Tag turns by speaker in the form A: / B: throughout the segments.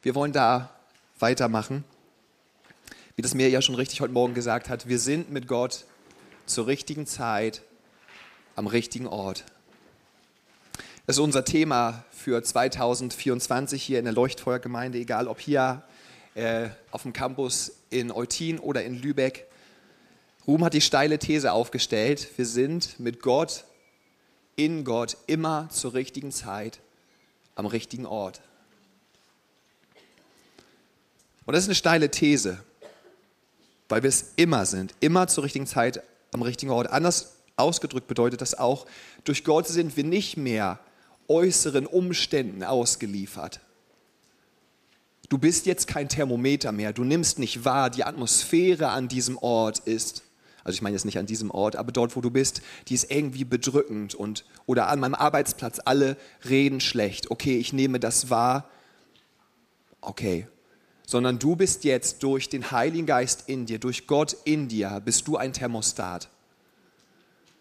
A: Wir wollen da weitermachen. Wie das mir ja schon richtig heute Morgen gesagt hat, wir sind mit Gott zur richtigen Zeit am richtigen Ort. Das ist unser Thema für 2024 hier in der Leuchtfeuergemeinde, egal ob hier äh, auf dem Campus in Eutin oder in Lübeck. Ruhm hat die steile These aufgestellt, wir sind mit Gott, in Gott, immer zur richtigen Zeit am richtigen Ort. Und das ist eine steile These, weil wir es immer sind, immer zur richtigen Zeit am richtigen Ort. Anders ausgedrückt bedeutet das auch, durch Gott sind wir nicht mehr äußeren Umständen ausgeliefert. Du bist jetzt kein Thermometer mehr, du nimmst nicht wahr, die Atmosphäre an diesem Ort ist, also ich meine jetzt nicht an diesem Ort, aber dort, wo du bist, die ist irgendwie bedrückend und oder an meinem Arbeitsplatz, alle reden schlecht. Okay, ich nehme das wahr. Okay. Sondern du bist jetzt durch den Heiligen Geist in dir, durch Gott in dir, bist du ein Thermostat.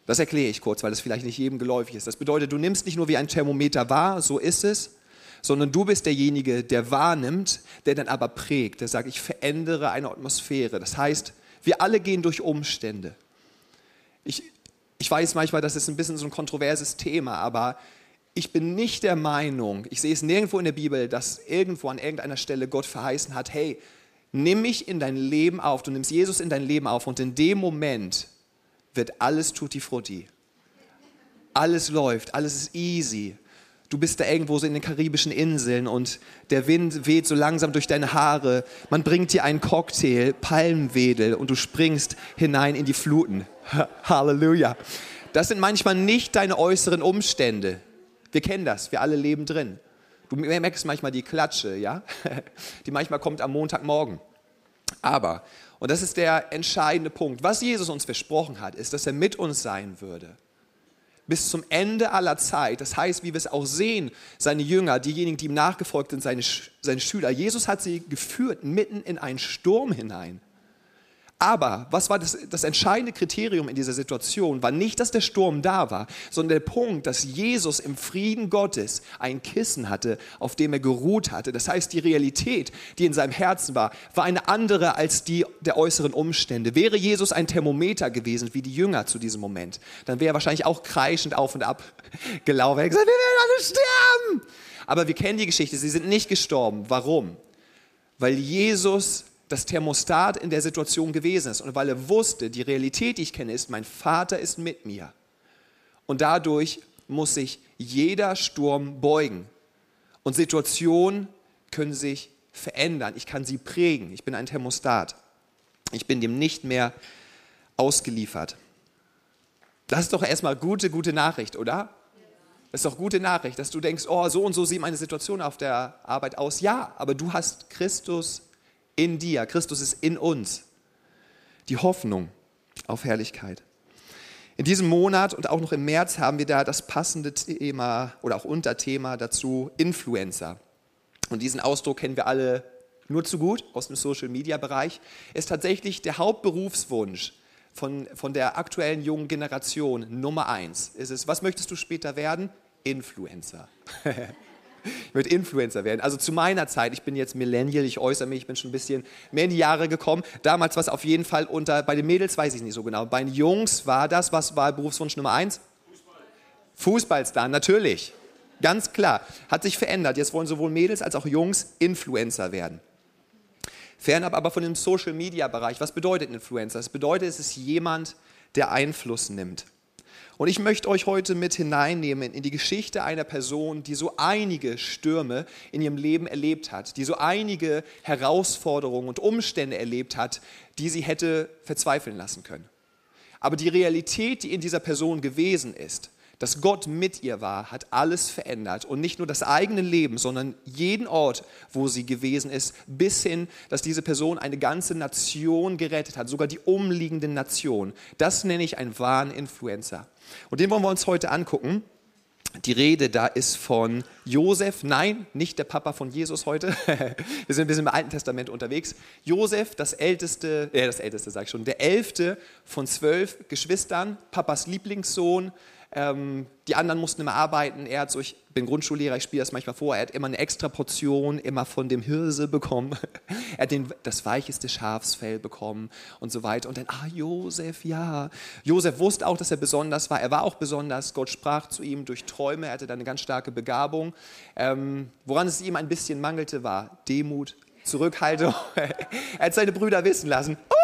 A: Das erkläre ich kurz, weil das vielleicht nicht jedem geläufig ist. Das bedeutet, du nimmst nicht nur wie ein Thermometer wahr, so ist es, sondern du bist derjenige, der wahrnimmt, der dann aber prägt, der sagt, ich verändere eine Atmosphäre. Das heißt, wir alle gehen durch Umstände. Ich, ich weiß manchmal, das ist ein bisschen so ein kontroverses Thema, aber ich bin nicht der Meinung, ich sehe es nirgendwo in der Bibel, dass irgendwo an irgendeiner Stelle Gott verheißen hat, hey, nimm mich in dein Leben auf, du nimmst Jesus in dein Leben auf und in dem Moment wird alles tutti frutti. Alles läuft, alles ist easy. Du bist da irgendwo so in den karibischen Inseln und der Wind weht so langsam durch deine Haare. Man bringt dir einen Cocktail, Palmwedel und du springst hinein in die Fluten. Halleluja. Das sind manchmal nicht deine äußeren Umstände. Wir kennen das, wir alle leben drin. Du merkst manchmal die Klatsche, ja? Die manchmal kommt am Montagmorgen. Aber und das ist der entscheidende Punkt. Was Jesus uns versprochen hat, ist, dass er mit uns sein würde. Bis zum Ende aller Zeit. Das heißt, wie wir es auch sehen, seine Jünger, diejenigen, die ihm nachgefolgt sind, seine, seine Schüler. Jesus hat sie geführt mitten in einen Sturm hinein. Aber was war das, das entscheidende Kriterium in dieser Situation? War nicht, dass der Sturm da war, sondern der Punkt, dass Jesus im Frieden Gottes ein Kissen hatte, auf dem er geruht hatte. Das heißt, die Realität, die in seinem Herzen war, war eine andere als die der äußeren Umstände. Wäre Jesus ein Thermometer gewesen, wie die Jünger zu diesem Moment, dann wäre er wahrscheinlich auch kreischend auf und ab gelaufen. Er hätte gesagt, wir werden alle sterben. Aber wir kennen die Geschichte, sie sind nicht gestorben. Warum? Weil Jesus das Thermostat in der Situation gewesen ist und weil er wusste, die Realität, die ich kenne, ist, mein Vater ist mit mir. Und dadurch muss sich jeder Sturm beugen. Und Situationen können sich verändern. Ich kann sie prägen. Ich bin ein Thermostat. Ich bin dem nicht mehr ausgeliefert. Das ist doch erstmal gute, gute Nachricht, oder? Das ist doch gute Nachricht, dass du denkst, oh, so und so sieht meine Situation auf der Arbeit aus. Ja, aber du hast Christus in dir. Christus ist in uns. Die Hoffnung auf Herrlichkeit. In diesem Monat und auch noch im März haben wir da das passende Thema oder auch Unterthema dazu, Influencer. Und diesen Ausdruck kennen wir alle nur zu gut aus dem Social-Media-Bereich. Ist tatsächlich der Hauptberufswunsch von, von der aktuellen jungen Generation Nummer eins. Ist es, was möchtest du später werden? Influencer. ich möchte Influencer werden. Also zu meiner Zeit, ich bin jetzt Millennial, ich äußere mich, ich bin schon ein bisschen mehr in die Jahre gekommen. Damals war es auf jeden Fall unter, bei den Mädels weiß ich nicht so genau, bei den Jungs war das, was war Berufswunsch Nummer eins? Fußball. Fußballstar, natürlich. Ganz klar. Hat sich verändert. Jetzt wollen sowohl Mädels als auch Jungs Influencer werden. Fernab aber von dem Social-Media-Bereich. Was bedeutet Influencer? Das bedeutet, es ist jemand, der Einfluss nimmt. Und ich möchte euch heute mit hineinnehmen in die Geschichte einer Person, die so einige Stürme in ihrem Leben erlebt hat, die so einige Herausforderungen und Umstände erlebt hat, die sie hätte verzweifeln lassen können. Aber die Realität, die in dieser Person gewesen ist, dass Gott mit ihr war, hat alles verändert. Und nicht nur das eigene Leben, sondern jeden Ort, wo sie gewesen ist, bis hin, dass diese Person eine ganze Nation gerettet hat, sogar die umliegenden Nationen. Das nenne ich einen wahren Influencer. Und den wollen wir uns heute angucken. Die Rede da ist von Josef, nein, nicht der Papa von Jesus heute. Wir sind ein bisschen im Alten Testament unterwegs. Josef, das älteste, äh, das älteste sag ich schon, der elfte von zwölf Geschwistern, Papas Lieblingssohn, Ähm, die anderen mussten immer arbeiten. Er hat so, ich bin Grundschullehrer, ich spiele das manchmal vor, er hat immer eine extra Portion immer von dem Hirse bekommen. er hat den, das weicheste Schafsfell bekommen und so weiter. Und dann, ah, Josef, ja. Josef wusste auch, dass er besonders war. Er war auch besonders. Gott sprach zu ihm durch Träume. Er hatte da eine ganz starke Begabung. Ähm, woran es ihm ein bisschen mangelte, war Demut, Zurückhaltung. er hat seine Brüder wissen lassen. Oh,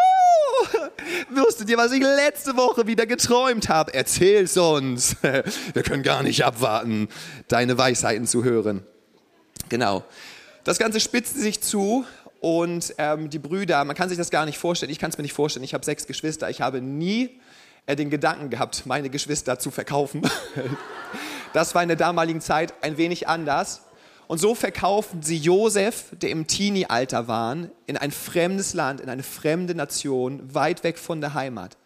A: Wusstet ihr, was ich letzte Woche wieder geträumt habe? Erzähl's uns. Wir können gar nicht abwarten, deine Weisheiten zu hören. Genau. Das Ganze spitzte sich zu und ähm, die Brüder, man kann sich das gar nicht vorstellen, ich kann es mir nicht vorstellen, ich habe sechs Geschwister, ich habe nie äh, den Gedanken gehabt, meine Geschwister zu verkaufen. das war in der damaligen Zeit ein wenig anders. Und so verkauften sie Josef, der im Teenie-Alter war, in ein fremdes Land, in eine fremde Nation, weit weg von der Heimat.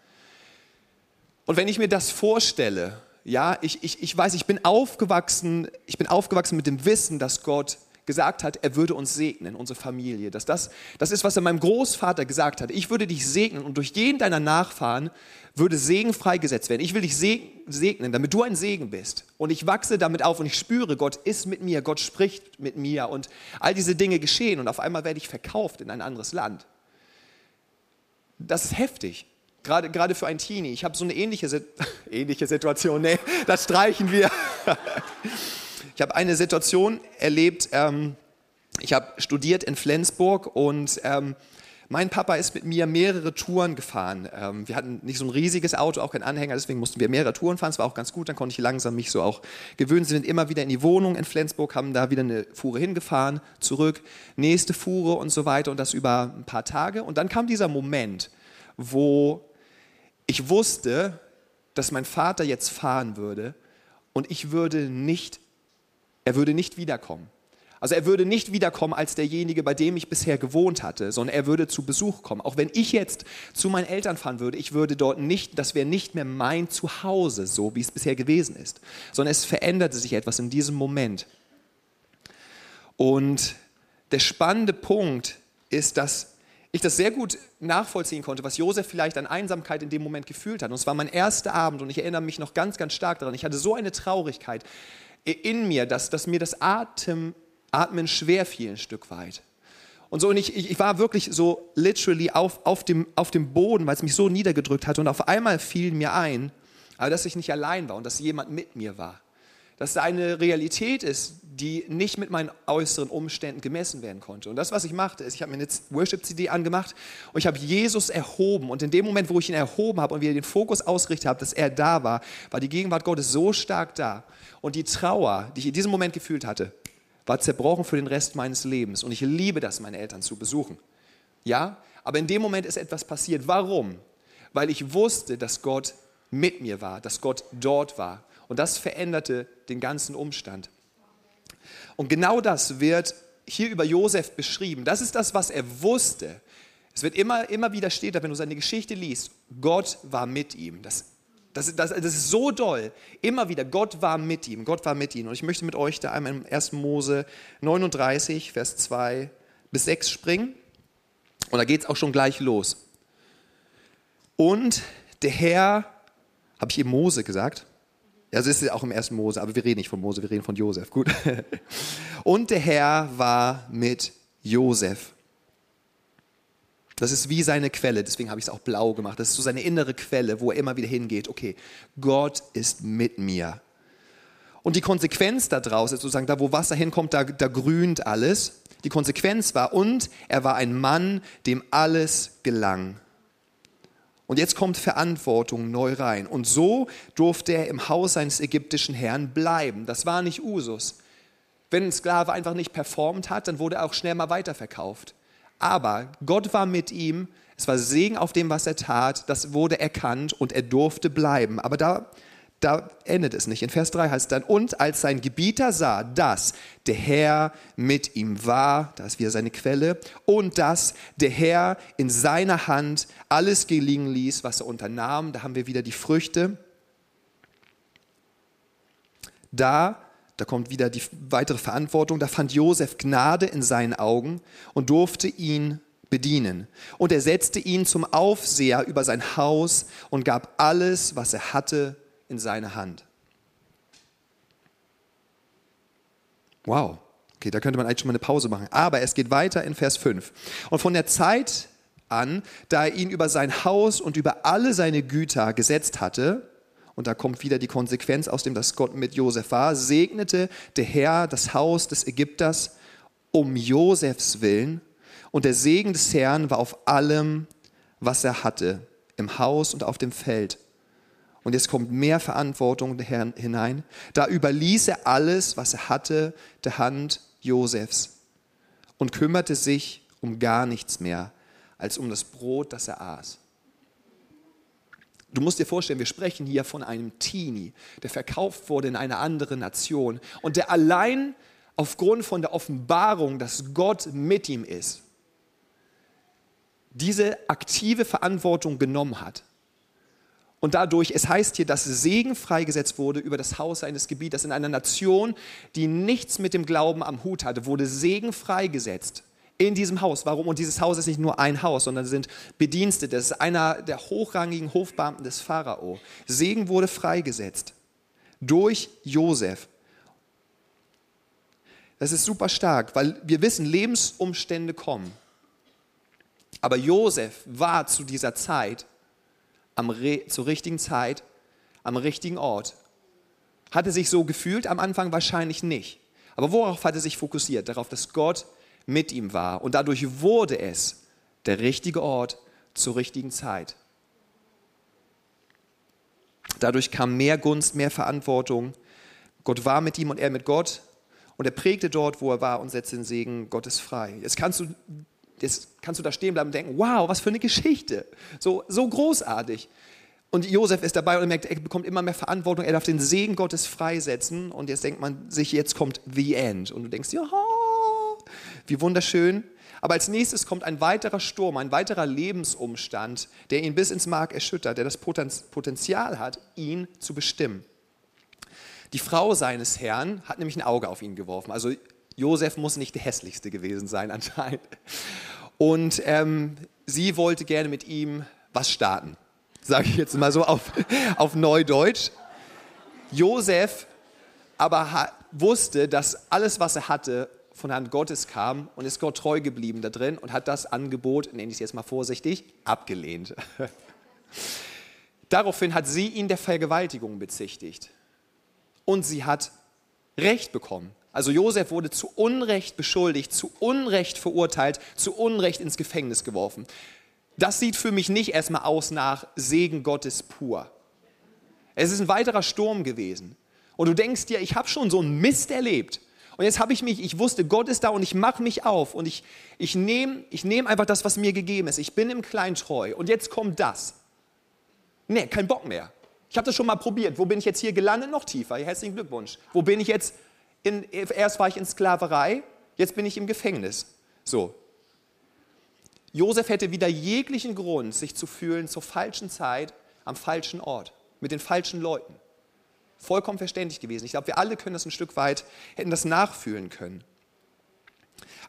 A: Und wenn ich mir das vorstelle, ja, ich, ich, ich weiß, ich bin aufgewachsen, ich bin aufgewachsen mit dem Wissen, dass Gott gesagt hat, er würde uns segnen, unsere Familie. Dass das, das ist, was er meinem Großvater gesagt hat. Ich würde dich segnen und durch jeden deiner Nachfahren würde Segen freigesetzt werden. Ich will dich segnen, damit du ein Segen bist. Und ich wachse damit auf und ich spüre, Gott ist mit mir, Gott spricht mit mir und all diese Dinge geschehen und auf einmal werde ich verkauft in ein anderes Land. Das ist heftig. Gerade, gerade für ein Teenie. Ich habe so eine ähnliche, ähnliche Situation. Nee, das streichen wir. Ich habe eine Situation erlebt. Ähm, ich habe studiert in Flensburg und ähm, mein Papa ist mit mir mehrere Touren gefahren. Ähm, wir hatten nicht so ein riesiges Auto, auch kein Anhänger, deswegen mussten wir mehrere Touren fahren. Es war auch ganz gut, dann konnte ich langsam mich so auch gewöhnen. Sie sind immer wieder in die Wohnung in Flensburg, haben da wieder eine Fuhre hingefahren, zurück, nächste Fuhre und so weiter und das über ein paar Tage. Und dann kam dieser Moment, wo ich wusste, dass mein Vater jetzt fahren würde und ich würde nicht, er würde nicht wiederkommen. Also er würde nicht wiederkommen als derjenige, bei dem ich bisher gewohnt hatte, sondern er würde zu Besuch kommen. Auch wenn ich jetzt zu meinen Eltern fahren würde, ich würde dort nicht, das wäre nicht mehr mein Zuhause, so wie es bisher gewesen ist, sondern es veränderte sich etwas in diesem Moment. Und der spannende Punkt ist, dass ich das sehr gut nachvollziehen konnte, was Josef vielleicht an Einsamkeit in dem Moment gefühlt hat. Und es war mein erster Abend und ich erinnere mich noch ganz, ganz stark daran. Ich hatte so eine Traurigkeit in mir, dass, dass mir das Atem Atmen schwer fiel ein Stück weit. Und so, und ich, ich war wirklich so literally auf, auf, dem, auf dem Boden, weil es mich so niedergedrückt hatte. Und auf einmal fiel mir ein, dass ich nicht allein war und dass jemand mit mir war. Dass da eine Realität ist, die nicht mit meinen äußeren Umständen gemessen werden konnte. Und das, was ich machte, ist, ich habe mir eine Worship-CD angemacht und ich habe Jesus erhoben. Und in dem Moment, wo ich ihn erhoben habe und wieder den Fokus ausgerichtet habe, dass er da war, war die Gegenwart Gottes so stark da. Und die Trauer, die ich in diesem Moment gefühlt hatte, war zerbrochen für den Rest meines Lebens. Und ich liebe das, meine Eltern zu besuchen. Ja, aber in dem Moment ist etwas passiert. Warum? Weil ich wusste, dass Gott mit mir war, dass Gott dort war. Und das veränderte den ganzen Umstand. Und genau das wird hier über Josef beschrieben. Das ist das, was er wusste. Es wird immer, immer wieder steht wenn du seine Geschichte liest, Gott war mit ihm. Das das, das, das ist so doll. Immer wieder, Gott war mit ihm, Gott war mit ihm. Und ich möchte mit euch da einmal im 1. Mose 39, Vers 2 bis 6 springen. Und da geht es auch schon gleich los. Und der Herr, habe ich eben Mose gesagt? Ja, das ist ja auch im 1. Mose, aber wir reden nicht von Mose, wir reden von Josef. Gut. Und der Herr war mit Josef das ist wie seine Quelle, deswegen habe ich es auch blau gemacht. Das ist so seine innere Quelle, wo er immer wieder hingeht. Okay, Gott ist mit mir. Und die Konsequenz daraus ist sozusagen, da wo Wasser hinkommt, da, da grünt alles. Die Konsequenz war, und er war ein Mann, dem alles gelang. Und jetzt kommt Verantwortung neu rein. Und so durfte er im Haus seines ägyptischen Herrn bleiben. Das war nicht Usus. Wenn ein Sklave einfach nicht performt hat, dann wurde er auch schnell mal weiterverkauft. Aber Gott war mit ihm, es war Segen auf dem, was er tat, das wurde erkannt und er durfte bleiben. Aber da, da endet es nicht. In Vers 3 heißt es dann, und als sein Gebieter sah, dass der Herr mit ihm war, da ist wieder seine Quelle, und dass der Herr in seiner Hand alles gelingen ließ, was er unternahm, da haben wir wieder die Früchte. Da da kommt wieder die weitere Verantwortung. Da fand Josef Gnade in seinen Augen und durfte ihn bedienen. Und er setzte ihn zum Aufseher über sein Haus und gab alles, was er hatte, in seine Hand. Wow. Okay, da könnte man eigentlich schon mal eine Pause machen. Aber es geht weiter in Vers 5. Und von der Zeit an, da er ihn über sein Haus und über alle seine Güter gesetzt hatte, und da kommt wieder die Konsequenz aus dem, dass Gott mit Josef war, segnete der Herr das Haus des Ägypters um Josefs willen. Und der Segen des Herrn war auf allem, was er hatte, im Haus und auf dem Feld. Und jetzt kommt mehr Verantwortung hinein. Da überließ er alles, was er hatte, der Hand Josefs und kümmerte sich um gar nichts mehr als um das Brot, das er aß. Du musst dir vorstellen, wir sprechen hier von einem Teenie, der verkauft wurde in eine andere Nation und der allein aufgrund von der Offenbarung, dass Gott mit ihm ist, diese aktive Verantwortung genommen hat. Und dadurch, es heißt hier, dass Segen freigesetzt wurde über das Haus eines Gebieters in einer Nation, die nichts mit dem Glauben am Hut hatte, wurde Segen freigesetzt in diesem Haus. Warum? Und dieses Haus ist nicht nur ein Haus, sondern sind Bedienstete. Das ist einer der hochrangigen Hofbeamten des Pharao. Segen wurde freigesetzt durch Josef. Das ist super stark, weil wir wissen, Lebensumstände kommen. Aber Josef war zu dieser Zeit, am, zur richtigen Zeit, am richtigen Ort. Hatte sich so gefühlt am Anfang wahrscheinlich nicht. Aber worauf hat er sich fokussiert? Darauf, dass Gott mit ihm war. Und dadurch wurde es der richtige Ort zur richtigen Zeit. Dadurch kam mehr Gunst, mehr Verantwortung. Gott war mit ihm und er mit Gott. Und er prägte dort, wo er war und setzte den Segen Gottes frei. Jetzt kannst du, jetzt kannst du da stehen bleiben und denken, wow, was für eine Geschichte. So, so großartig. Und Josef ist dabei und er merkt, er bekommt immer mehr Verantwortung, er darf den Segen Gottes freisetzen. Und jetzt denkt man sich, jetzt kommt the end. Und du denkst, ja, wie wunderschön. Aber als nächstes kommt ein weiterer Sturm, ein weiterer Lebensumstand, der ihn bis ins Mark erschüttert, der das Potenzial hat, ihn zu bestimmen. Die Frau seines Herrn hat nämlich ein Auge auf ihn geworfen. Also Josef muss nicht der hässlichste gewesen sein anscheinend. Und ähm, sie wollte gerne mit ihm was starten, sage ich jetzt mal so auf, auf Neudeutsch. Josef aber wusste, dass alles, was er hatte, von Hand Gottes kam und ist Gott treu geblieben da drin und hat das Angebot, nenne ich es jetzt mal vorsichtig, abgelehnt. Daraufhin hat sie ihn der Vergewaltigung bezichtigt und sie hat Recht bekommen. Also Josef wurde zu Unrecht beschuldigt, zu Unrecht verurteilt, zu Unrecht ins Gefängnis geworfen. Das sieht für mich nicht erstmal aus nach Segen Gottes pur. Es ist ein weiterer Sturm gewesen. Und du denkst dir, ich habe schon so einen Mist erlebt. Und jetzt habe ich mich, ich wusste, Gott ist da und ich mache mich auf und ich, ich nehme ich nehm einfach das, was mir gegeben ist. Ich bin im Kleinen treu und jetzt kommt das. Nee, kein Bock mehr. Ich habe das schon mal probiert. Wo bin ich jetzt hier gelandet? Noch tiefer. Herzlichen Glückwunsch. Wo bin ich jetzt? In, erst war ich in Sklaverei, jetzt bin ich im Gefängnis. So. Josef hätte wieder jeglichen Grund, sich zu fühlen zur falschen Zeit, am falschen Ort, mit den falschen Leuten. Vollkommen verständlich gewesen. Ich glaube, wir alle können das ein Stück weit, hätten das nachfühlen können.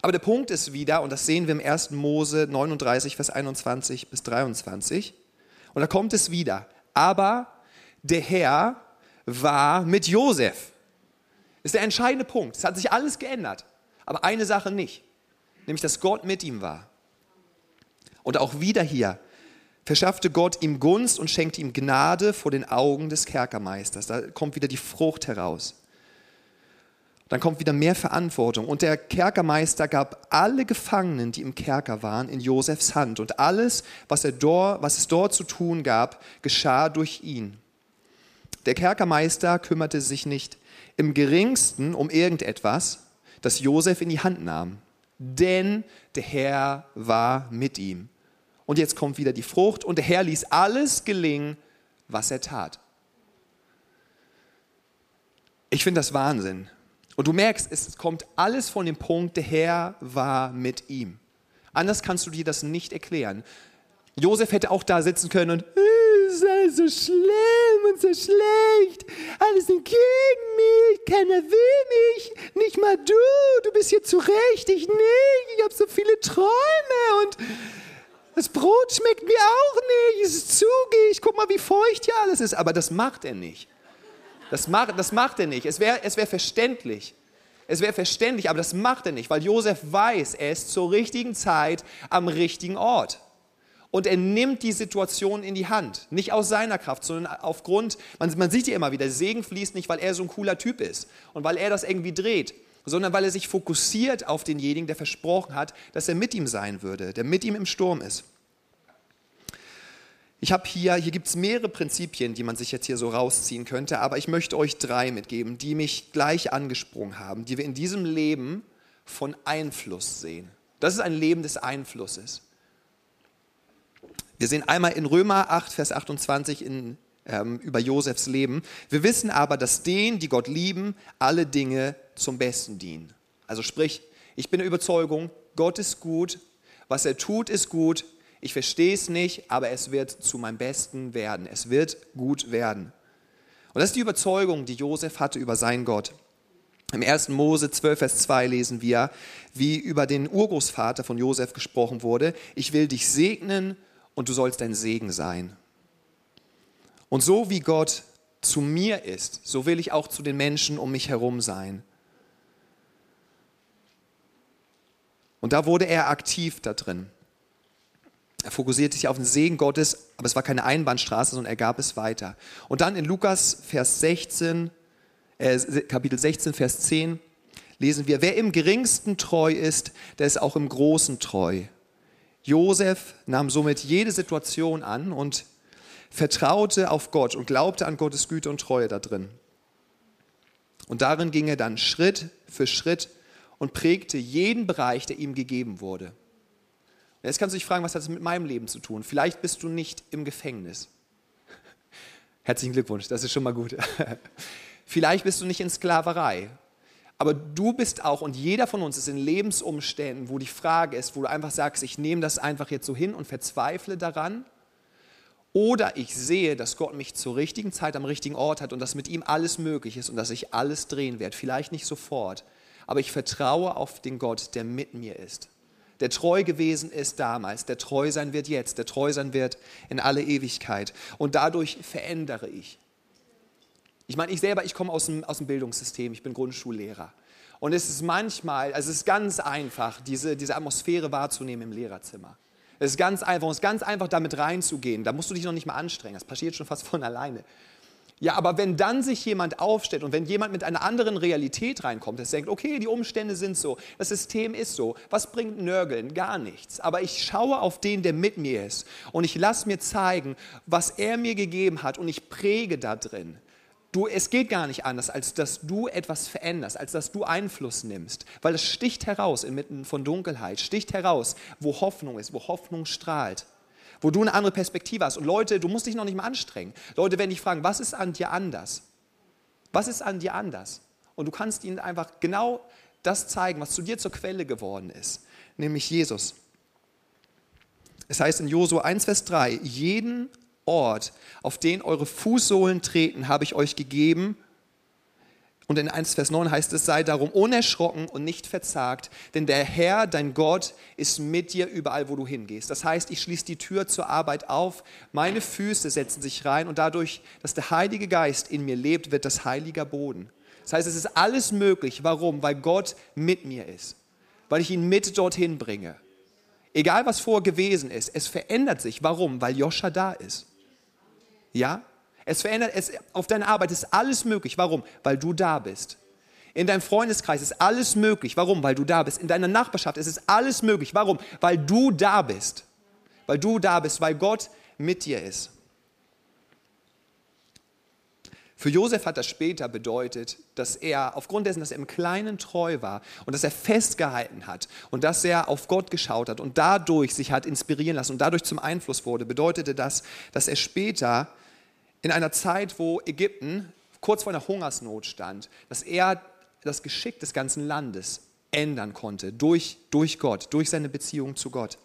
A: Aber der Punkt ist wieder, und das sehen wir im 1. Mose 39, Vers 21 bis 23, und da kommt es wieder. Aber der Herr war mit Josef. Das ist der entscheidende Punkt. Es hat sich alles geändert. Aber eine Sache nicht, nämlich dass Gott mit ihm war. Und auch wieder hier, verschaffte Gott ihm Gunst und schenkte ihm Gnade vor den Augen des Kerkermeisters. Da kommt wieder die Frucht heraus. Dann kommt wieder mehr Verantwortung. Und der Kerkermeister gab alle Gefangenen, die im Kerker waren, in Josefs Hand. Und alles, was, er dort, was es dort zu tun gab, geschah durch ihn. Der Kerkermeister kümmerte sich nicht im geringsten um irgendetwas, das Josef in die Hand nahm. Denn der Herr war mit ihm und jetzt kommt wieder die Frucht und der Herr ließ alles gelingen, was er tat. Ich finde das Wahnsinn. Und du merkst, es kommt alles von dem Punkt, der Herr war mit ihm. Anders kannst du dir das nicht erklären. Josef hätte auch da sitzen können und es ist alles so schlimm und so schlecht. Alles sind gegen mich, keiner will mich, nicht mal du, du bist hier zurecht, ich nicht, ich habe so viele Träume und das Brot schmeckt mir auch nicht, es ist zugig, guck mal, wie feucht hier alles ist. Aber das macht er nicht. Das macht, das macht er nicht. Es wäre es wär verständlich. Es wäre verständlich, aber das macht er nicht, weil Josef weiß, er ist zur richtigen Zeit am richtigen Ort. Und er nimmt die Situation in die Hand. Nicht aus seiner Kraft, sondern aufgrund, man, man sieht ja immer wieder, Segen fließt nicht, weil er so ein cooler Typ ist und weil er das irgendwie dreht, sondern weil er sich fokussiert auf denjenigen, der versprochen hat, dass er mit ihm sein würde, der mit ihm im Sturm ist. Ich habe hier, hier gibt es mehrere Prinzipien, die man sich jetzt hier so rausziehen könnte, aber ich möchte euch drei mitgeben, die mich gleich angesprungen haben, die wir in diesem Leben von Einfluss sehen. Das ist ein Leben des Einflusses. Wir sehen einmal in Römer 8, Vers 28 in, ähm, über Josefs Leben. Wir wissen aber, dass denen, die Gott lieben, alle Dinge zum Besten dienen. Also sprich, ich bin der Überzeugung, Gott ist gut, was er tut, ist gut, ich verstehe es nicht, aber es wird zu meinem Besten werden. Es wird gut werden. Und das ist die Überzeugung, die Josef hatte über seinen Gott. Im 1. Mose 12, Vers 2 lesen wir, wie über den Urgroßvater von Josef gesprochen wurde, ich will dich segnen und du sollst ein Segen sein. Und so wie Gott zu mir ist, so will ich auch zu den Menschen um mich herum sein. Und da wurde er aktiv da drin. Er fokussierte sich auf den Segen Gottes, aber es war keine Einbahnstraße, sondern er gab es weiter. Und dann in Lukas Vers 16, äh, Kapitel 16, Vers 10 lesen wir, wer im geringsten treu ist, der ist auch im Großen treu. Josef nahm somit jede Situation an und vertraute auf Gott und glaubte an Gottes Güte und Treue da drin. Und darin ging er dann Schritt für Schritt und prägte jeden Bereich, der ihm gegeben wurde. Jetzt kannst du dich fragen, was hat das mit meinem Leben zu tun? Vielleicht bist du nicht im Gefängnis. Herzlichen Glückwunsch, das ist schon mal gut. Vielleicht bist du nicht in Sklaverei. Aber du bist auch und jeder von uns ist in Lebensumständen, wo die Frage ist, wo du einfach sagst, ich nehme das einfach jetzt so hin und verzweifle daran. Oder ich sehe, dass Gott mich zur richtigen Zeit am richtigen Ort hat und dass mit ihm alles möglich ist und dass ich alles drehen werde. Vielleicht nicht sofort, aber ich vertraue auf den Gott, der mit mir ist der treu gewesen ist damals, der treu sein wird jetzt, der treu sein wird in alle Ewigkeit. Und dadurch verändere ich. Ich meine, ich selber, ich komme aus dem, aus dem Bildungssystem, ich bin Grundschullehrer. Und es ist manchmal, also es ist ganz einfach, diese, diese Atmosphäre wahrzunehmen im Lehrerzimmer. Es ist ganz einfach, es ist ganz einfach, damit reinzugehen. Da musst du dich noch nicht mal anstrengen. Das passiert schon fast von alleine. Ja, aber wenn dann sich jemand aufstellt und wenn jemand mit einer anderen Realität reinkommt, das denkt, okay, die Umstände sind so, das System ist so, was bringt Nörgeln? Gar nichts. Aber ich schaue auf den, der mit mir ist und ich lasse mir zeigen, was er mir gegeben hat und ich präge da drin. Du, es geht gar nicht anders, als dass du etwas veränderst, als dass du Einfluss nimmst, weil es sticht heraus inmitten von Dunkelheit, sticht heraus, wo Hoffnung ist, wo Hoffnung strahlt wo du eine andere Perspektive hast. Und Leute, du musst dich noch nicht mal anstrengen. Leute werden dich fragen, was ist an dir anders? Was ist an dir anders? Und du kannst ihnen einfach genau das zeigen, was zu dir zur Quelle geworden ist, nämlich Jesus. Es heißt in Josua 1, Vers 3, jeden Ort, auf den eure Fußsohlen treten, habe ich euch gegeben, und in 1 Vers 9 heißt es, sei darum unerschrocken und nicht verzagt, denn der Herr, dein Gott, ist mit dir überall, wo du hingehst. Das heißt, ich schließe die Tür zur Arbeit auf, meine Füße setzen sich rein und dadurch, dass der Heilige Geist in mir lebt, wird das heiliger Boden. Das heißt, es ist alles möglich. Warum? Weil Gott mit mir ist. Weil ich ihn mit dorthin bringe. Egal was vorher gewesen ist, es verändert sich. Warum? Weil Joscha da ist. Ja? Es verändert, es, auf deiner Arbeit ist alles möglich. Warum? Weil du da bist. In deinem Freundeskreis ist alles möglich. Warum? Weil du da bist. In deiner Nachbarschaft ist es alles möglich. Warum? Weil du da bist. Weil du da bist, weil Gott mit dir ist. Für Josef hat das später bedeutet, dass er aufgrund dessen, dass er im Kleinen treu war und dass er festgehalten hat und dass er auf Gott geschaut hat und dadurch sich hat inspirieren lassen und dadurch zum Einfluss wurde, bedeutete das, dass er später in einer Zeit, wo Ägypten kurz vor einer Hungersnot stand, dass er das Geschick des ganzen Landes ändern konnte durch, durch Gott, durch seine Beziehung zu Gott.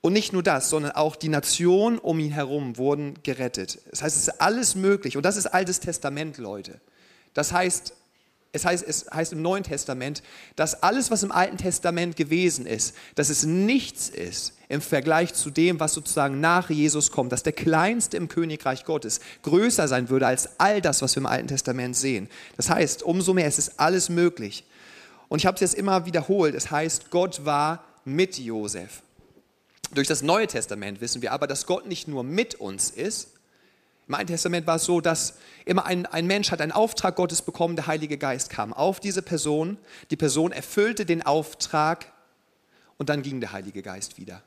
A: Und nicht nur das, sondern auch die Nationen um ihn herum wurden gerettet. Das heißt, es ist alles möglich. Und das ist Altes Testament, Leute. Das heißt, es heißt, es heißt im Neuen Testament, dass alles, was im Alten Testament gewesen ist, dass es nichts ist im Vergleich zu dem, was sozusagen nach Jesus kommt, dass der Kleinste im Königreich Gottes größer sein würde als all das, was wir im Alten Testament sehen. Das heißt, umso mehr, es ist alles möglich. Und ich habe es jetzt immer wiederholt, es heißt, Gott war mit Josef. Durch das Neue Testament wissen wir aber, dass Gott nicht nur mit uns ist, im Alten Testament war es so, dass immer ein, ein Mensch hat einen Auftrag Gottes bekommen, der Heilige Geist kam auf diese Person, die Person erfüllte den Auftrag und dann ging der Heilige Geist wieder.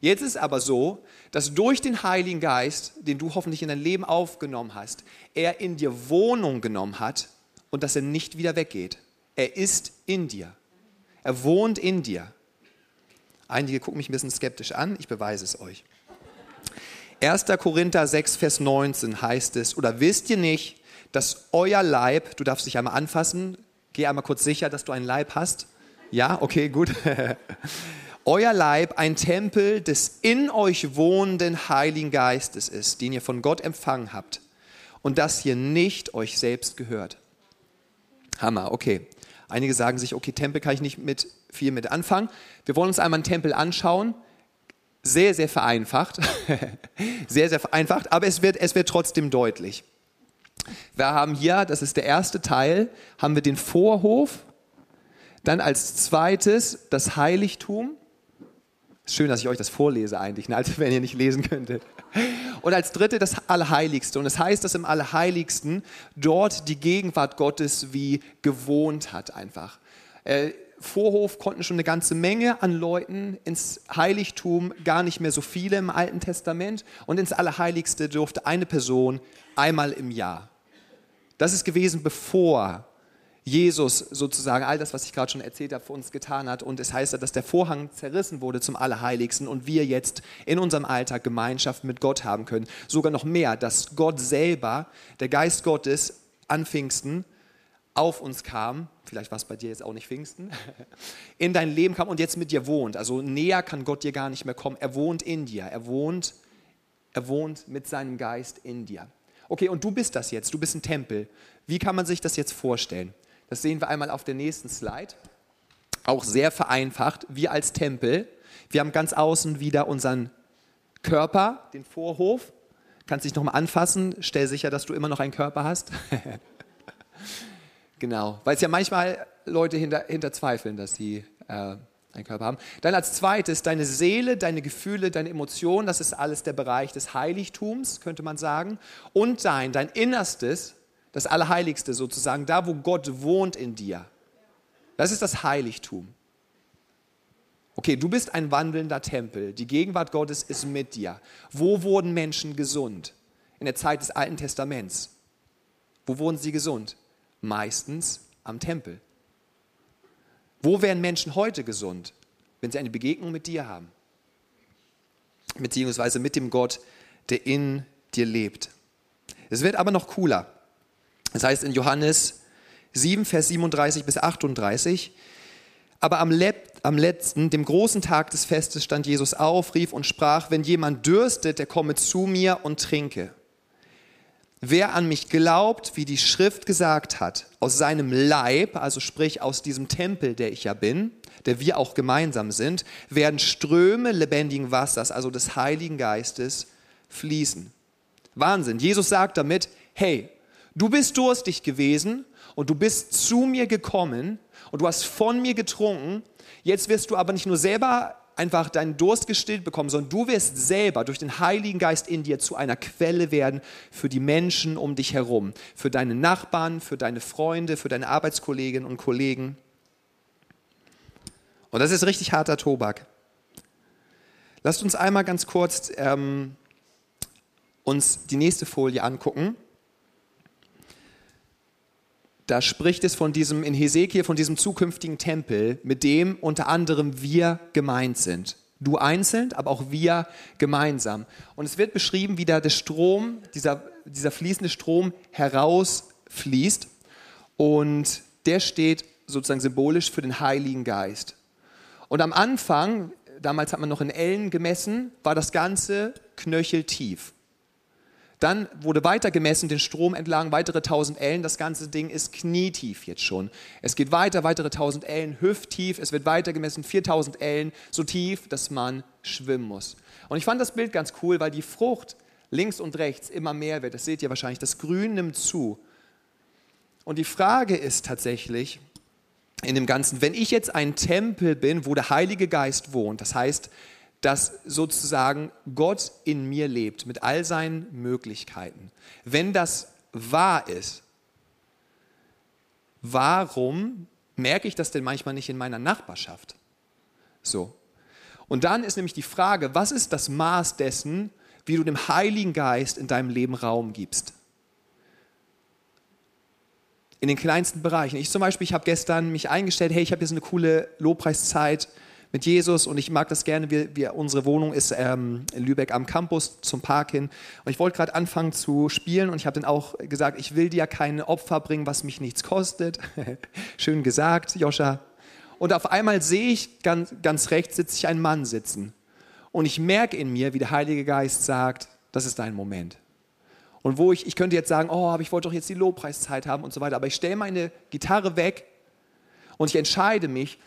A: Jetzt ist es aber so, dass durch den Heiligen Geist, den du hoffentlich in dein Leben aufgenommen hast, er in dir Wohnung genommen hat und dass er nicht wieder weggeht. Er ist in dir. Er wohnt in dir. Einige gucken mich ein bisschen skeptisch an, ich beweise es euch. 1. Korinther 6, Vers 19 heißt es, oder wisst ihr nicht, dass euer Leib, du darfst dich einmal anfassen, geh einmal kurz sicher, dass du einen Leib hast. Ja, okay, gut. euer Leib ein Tempel des in euch wohnenden Heiligen Geistes ist, den ihr von Gott empfangen habt und dass ihr nicht euch selbst gehört. Hammer, okay. Einige sagen sich, okay, Tempel kann ich nicht mit viel mit anfangen. Wir wollen uns einmal einen Tempel anschauen sehr, sehr vereinfacht. sehr, sehr vereinfacht, aber es wird, es wird trotzdem deutlich. Wir haben hier, das ist der erste Teil, haben wir den Vorhof, dann als zweites das Heiligtum. Schön, dass ich euch das vorlese eigentlich, ne, als wenn ihr nicht lesen könntet. Und als dritte das Allerheiligste. Und es das heißt, dass im Allerheiligsten dort die Gegenwart Gottes wie gewohnt hat einfach. Vorhof konnten schon eine ganze Menge an Leuten, ins Heiligtum gar nicht mehr so viele im Alten Testament und ins Allerheiligste durfte eine Person einmal im Jahr. Das ist gewesen, bevor Jesus sozusagen all das, was ich gerade schon erzählt habe, für uns getan hat. Und es heißt ja, dass der Vorhang zerrissen wurde zum Allerheiligsten und wir jetzt in unserem Alltag Gemeinschaft mit Gott haben können. Sogar noch mehr, dass Gott selber, der Geist Gottes an Pfingsten, auf uns kam, vielleicht war es bei dir jetzt auch nicht Pfingsten, in dein Leben kam und jetzt mit dir wohnt. Also näher kann Gott dir gar nicht mehr kommen. Er wohnt in dir. Er wohnt, er wohnt mit seinem Geist in dir. Okay, und du bist das jetzt. Du bist ein Tempel. Wie kann man sich das jetzt vorstellen? Das sehen wir einmal auf der nächsten Slide. Auch sehr vereinfacht. Wir als Tempel, wir haben ganz außen wieder unseren Körper, den Vorhof. Kannst dich nochmal anfassen. Stell sicher, dass du immer noch einen Körper hast. Genau, weil es ja manchmal Leute hinter, hinter dass sie äh, einen Körper haben. Dann als zweites deine Seele, deine Gefühle, deine Emotionen, das ist alles der Bereich des Heiligtums, könnte man sagen. Und dein, dein Innerstes, das Allerheiligste sozusagen, da wo Gott wohnt in dir. Das ist das Heiligtum. Okay, du bist ein wandelnder Tempel. Die Gegenwart Gottes ist mit dir. Wo wurden Menschen gesund? In der Zeit des Alten Testaments. Wo wurden sie gesund? Meistens am Tempel. Wo wären Menschen heute gesund, wenn sie eine Begegnung mit dir haben? Beziehungsweise mit dem Gott, der in dir lebt. Es wird aber noch cooler. Das heißt in Johannes 7, Vers 37 bis 38, aber am, am, letzten, dem großen Tag des Festes, stand Jesus auf, rief und sprach, wenn jemand dürstet, der komme zu mir und trinke. Wer an mich glaubt, wie die Schrift gesagt hat, aus seinem Leib, also sprich aus diesem Tempel, der ich ja bin, der wir auch gemeinsam sind, werden Ströme lebendigen Wassers, also des Heiligen Geistes, fließen. Wahnsinn. Jesus sagt damit, hey, du bist durstig gewesen und du bist zu mir gekommen und du hast von mir getrunken. Jetzt wirst du aber nicht nur selber einfach deinen Durst gestillt bekommen, sondern du wirst selber durch den Heiligen Geist in dir zu einer Quelle werden für die Menschen um dich herum, für deine Nachbarn, für deine Freunde, für deine Arbeitskolleginnen und Kollegen. Und das ist richtig harter Tobak. Lasst uns einmal ganz kurz ähm, uns die nächste Folie angucken da spricht es von diesem, in Hesekiel, von diesem zukünftigen Tempel, mit dem unter anderem wir gemeint sind. Du einzeln, aber auch wir gemeinsam. Und es wird beschrieben, wie da der Strom, dieser, dieser fließende Strom herausfließt. Und der steht sozusagen symbolisch für den Heiligen Geist. Und am Anfang, damals hat man noch in Ellen gemessen, war das Ganze knöcheltief. Dann wurde weiter gemessen, den Strom entlang, weitere 1000 Ellen. Das ganze Ding ist knietief jetzt schon. Es geht weiter, weitere 1000 Ellen, hüfttief. Es wird weiter gemessen, 4000 Ellen, so tief, dass man schwimmen muss. Und ich fand das Bild ganz cool, weil die Frucht links und rechts immer mehr wird. Das seht ihr wahrscheinlich. Das Grün nimmt zu. Und die Frage ist tatsächlich in dem Ganzen, wenn ich jetzt ein Tempel bin, wo der Heilige Geist wohnt, das heißt, dass sozusagen Gott in mir lebt mit all seinen Möglichkeiten. Wenn das wahr ist, warum merke ich das denn manchmal nicht in meiner Nachbarschaft? So. Und dann ist nämlich die Frage, was ist das Maß dessen, wie du dem Heiligen Geist in deinem Leben Raum gibst? In den kleinsten Bereichen. Ich zum Beispiel, ich habe gestern mich eingestellt, hey, ich habe jetzt eine coole Lobpreiszeit mit Jesus und ich mag das gerne. Wir, wir, unsere Wohnung ist ähm, in Lübeck am Campus zum Park hin. Und ich wollte gerade anfangen zu spielen und ich habe dann auch gesagt, ich will dir kein Opfer bringen, was mich nichts kostet. Schön gesagt, Joscha. Und auf einmal sehe ich ganz, ganz rechts sitze ich einen Mann sitzen. Und ich merke in mir, wie der Heilige Geist sagt, das ist dein Moment. Und wo ich, ich könnte jetzt sagen, oh, aber ich wollte doch jetzt die Lobpreiszeit haben und so weiter. Aber ich stelle meine Gitarre weg und ich entscheide mich,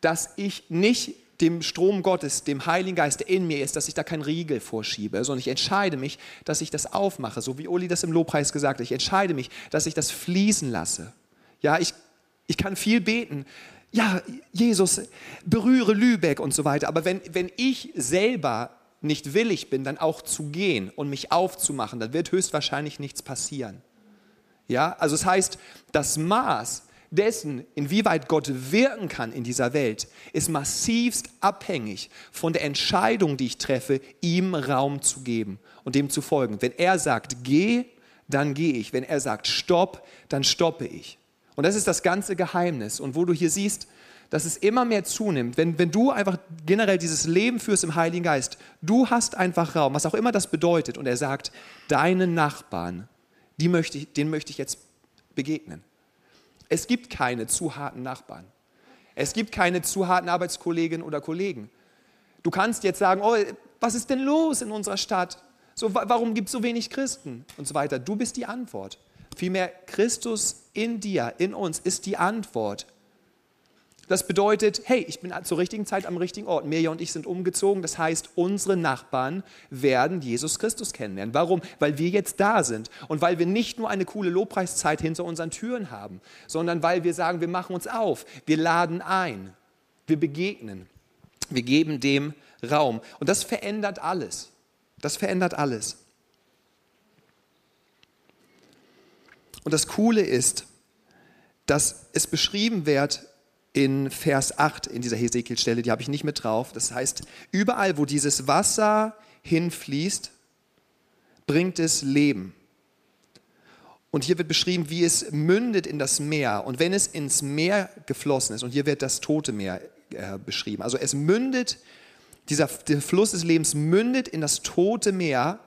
A: dass ich nicht dem Strom Gottes, dem Heiligen Geist, der in mir ist, dass ich da keinen Riegel vorschiebe, sondern ich entscheide mich, dass ich das aufmache, so wie Uli das im Lobpreis gesagt hat. Ich entscheide mich, dass ich das fließen lasse. Ja, ich, ich kann viel beten. Ja, Jesus, berühre Lübeck und so weiter. Aber wenn, wenn ich selber nicht willig bin, dann auch zu gehen und mich aufzumachen, dann wird höchstwahrscheinlich nichts passieren. Ja, also es heißt, das Maß, dessen, inwieweit Gott wirken kann in dieser Welt, ist massivst abhängig von der Entscheidung, die ich treffe, ihm Raum zu geben und dem zu folgen. Wenn er sagt, geh, dann gehe ich. Wenn er sagt, stopp, dann stoppe ich. Und das ist das ganze Geheimnis. Und wo du hier siehst, dass es immer mehr zunimmt, wenn, wenn du einfach generell dieses Leben führst im Heiligen Geist, du hast einfach Raum, was auch immer das bedeutet. Und er sagt, deine Nachbarn, die möchte ich, denen möchte ich jetzt begegnen. Es gibt keine zu harten Nachbarn. Es gibt keine zu harten Arbeitskolleginnen oder Kollegen. Du kannst jetzt sagen, oh, was ist denn los in unserer Stadt? So, warum gibt es so wenig Christen? Und so weiter. Du bist die Antwort. Vielmehr Christus in dir, in uns, ist die Antwort das bedeutet, hey, ich bin zur richtigen Zeit am richtigen Ort. Mirja und ich sind umgezogen. Das heißt, unsere Nachbarn werden Jesus Christus kennenlernen. Warum? Weil wir jetzt da sind und weil wir nicht nur eine coole Lobpreiszeit hinter unseren Türen haben, sondern weil wir sagen, wir machen uns auf, wir laden ein, wir begegnen, wir geben dem Raum. Und das verändert alles. Das verändert alles. Und das Coole ist, dass es beschrieben wird, in Vers 8 in dieser Hesekiel-Stelle, die habe ich nicht mit drauf. Das heißt, überall, wo dieses Wasser hinfließt, bringt es Leben. Und hier wird beschrieben, wie es mündet in das Meer. Und wenn es ins Meer geflossen ist, und hier wird das Tote Meer äh, beschrieben, also es mündet, dieser Fluss des Lebens mündet in das Tote Meer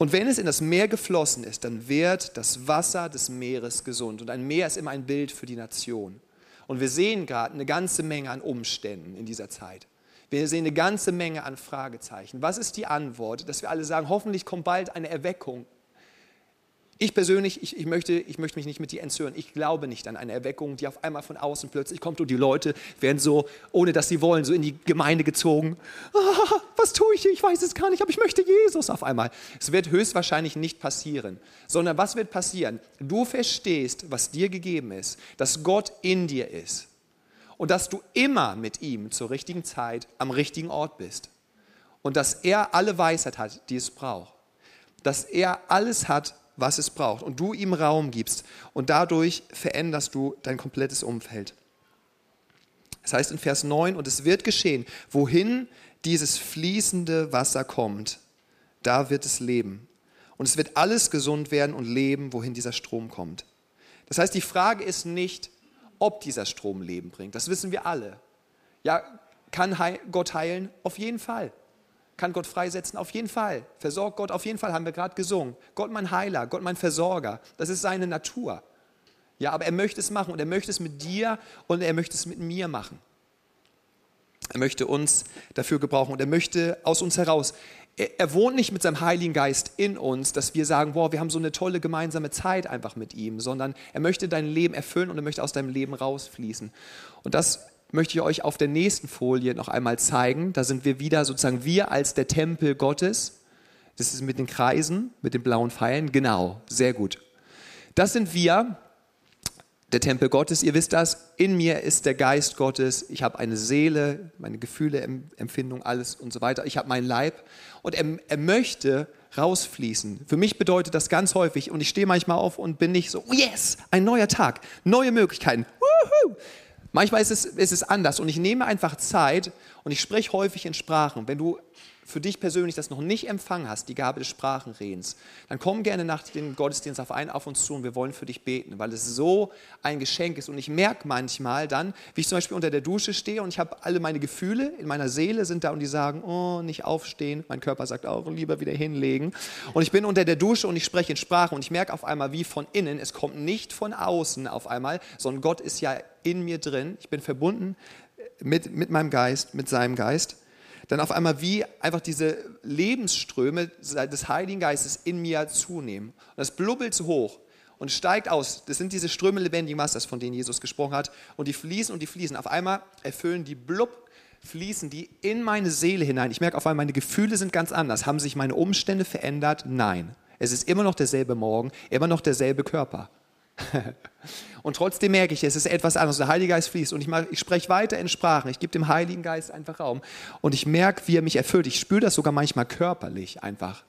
A: und wenn es in das Meer geflossen ist, dann wird das Wasser des Meeres gesund. Und ein Meer ist immer ein Bild für die Nation. Und wir sehen gerade eine ganze Menge an Umständen in dieser Zeit. Wir sehen eine ganze Menge an Fragezeichen. Was ist die Antwort? Dass wir alle sagen, hoffentlich kommt bald eine Erweckung ich persönlich, ich, ich, möchte, ich möchte mich nicht mit dir entzürnen. Ich glaube nicht an eine Erweckung, die auf einmal von außen plötzlich kommt und die Leute werden so, ohne dass sie wollen, so in die Gemeinde gezogen. Ah, was tue ich hier? Ich weiß es gar nicht, aber ich möchte Jesus auf einmal. Es wird höchstwahrscheinlich nicht passieren, sondern was wird passieren? Du verstehst, was dir gegeben ist, dass Gott in dir ist und dass du immer mit ihm zur richtigen Zeit am richtigen Ort bist und dass er alle Weisheit hat, die es braucht. Dass er alles hat, was es braucht und du ihm Raum gibst und dadurch veränderst du dein komplettes Umfeld. Das heißt in Vers 9, und es wird geschehen, wohin dieses fließende Wasser kommt, da wird es leben. Und es wird alles gesund werden und leben, wohin dieser Strom kommt. Das heißt, die Frage ist nicht, ob dieser Strom Leben bringt. Das wissen wir alle. Ja, kann Gott heilen? Auf jeden Fall. Kann Gott freisetzen? Auf jeden Fall. Versorgt Gott? Auf jeden Fall, haben wir gerade gesungen. Gott mein Heiler, Gott mein Versorger. Das ist seine Natur. Ja, aber er möchte es machen und er möchte es mit dir und er möchte es mit mir machen. Er möchte uns dafür gebrauchen und er möchte aus uns heraus. Er, er, wohnt nicht mit seinem Heiligen Geist in uns, dass wir sagen, boah, wir haben so eine tolle gemeinsame Zeit einfach mit ihm, sondern er möchte dein Leben erfüllen und er möchte aus deinem Leben rausfließen. Und das möchte ich euch auf der nächsten Folie noch einmal zeigen. Da sind wir wieder sozusagen wir als der Tempel Gottes. Das ist mit den Kreisen, mit den blauen Pfeilen. Genau, sehr gut. Das sind wir, der Tempel Gottes. Ihr wisst das, in mir ist der Geist Gottes. Ich habe eine Seele, meine Gefühle, Empfindung, alles und so weiter. Ich habe meinen Leib und er, er, möchte rausfließen. Für mich bedeutet das ganz häufig und ich stehe manchmal auf und bin nicht so, yes, ein neuer Tag, neue Möglichkeiten. Manchmal ist es, ist es anders und ich nehme einfach Zeit und ich spreche häufig in Sprachen. Wenn du für dich persönlich das noch nicht empfangen hast, die Gabe des Sprachenredens, dann komm gerne nach dem Gottesdienst auf einen auf uns zu und wir wollen für dich beten, weil es so ein Geschenk ist. Und ich merke manchmal dann, wie ich zum Beispiel unter der Dusche stehe und ich habe alle meine Gefühle in meiner Seele sind da und die sagen, oh, nicht aufstehen. Mein Körper sagt auch, lieber wieder hinlegen. Und ich bin unter der Dusche und ich spreche in Sprache und ich merke auf einmal, wie von innen, es kommt nicht von außen auf einmal, sondern Gott ist ja in mir drin. Ich bin verbunden mit, mit meinem Geist, mit seinem Geist dann auf einmal wie einfach diese Lebensströme des Heiligen Geistes in mir zunehmen. Und das blubbelt so hoch und steigt aus. Das sind diese Ströme lebendigen Wassers, von denen Jesus gesprochen hat. Und die fließen und die fließen. Auf einmal erfüllen die blub, fließen die in meine Seele hinein. Ich merke auf einmal, meine Gefühle sind ganz anders. Haben sich meine Umstände verändert? Nein. Es ist immer noch derselbe Morgen, immer noch derselbe Körper. Und trotzdem merke ich, es ist etwas anderes. Der Heilige Geist fließt und ich, ich spreche weiter in Sprachen. Ich gebe dem Heiligen Geist einfach Raum. Und ich merke, wie er mich erfüllt. Ich spüre das sogar manchmal körperlich einfach.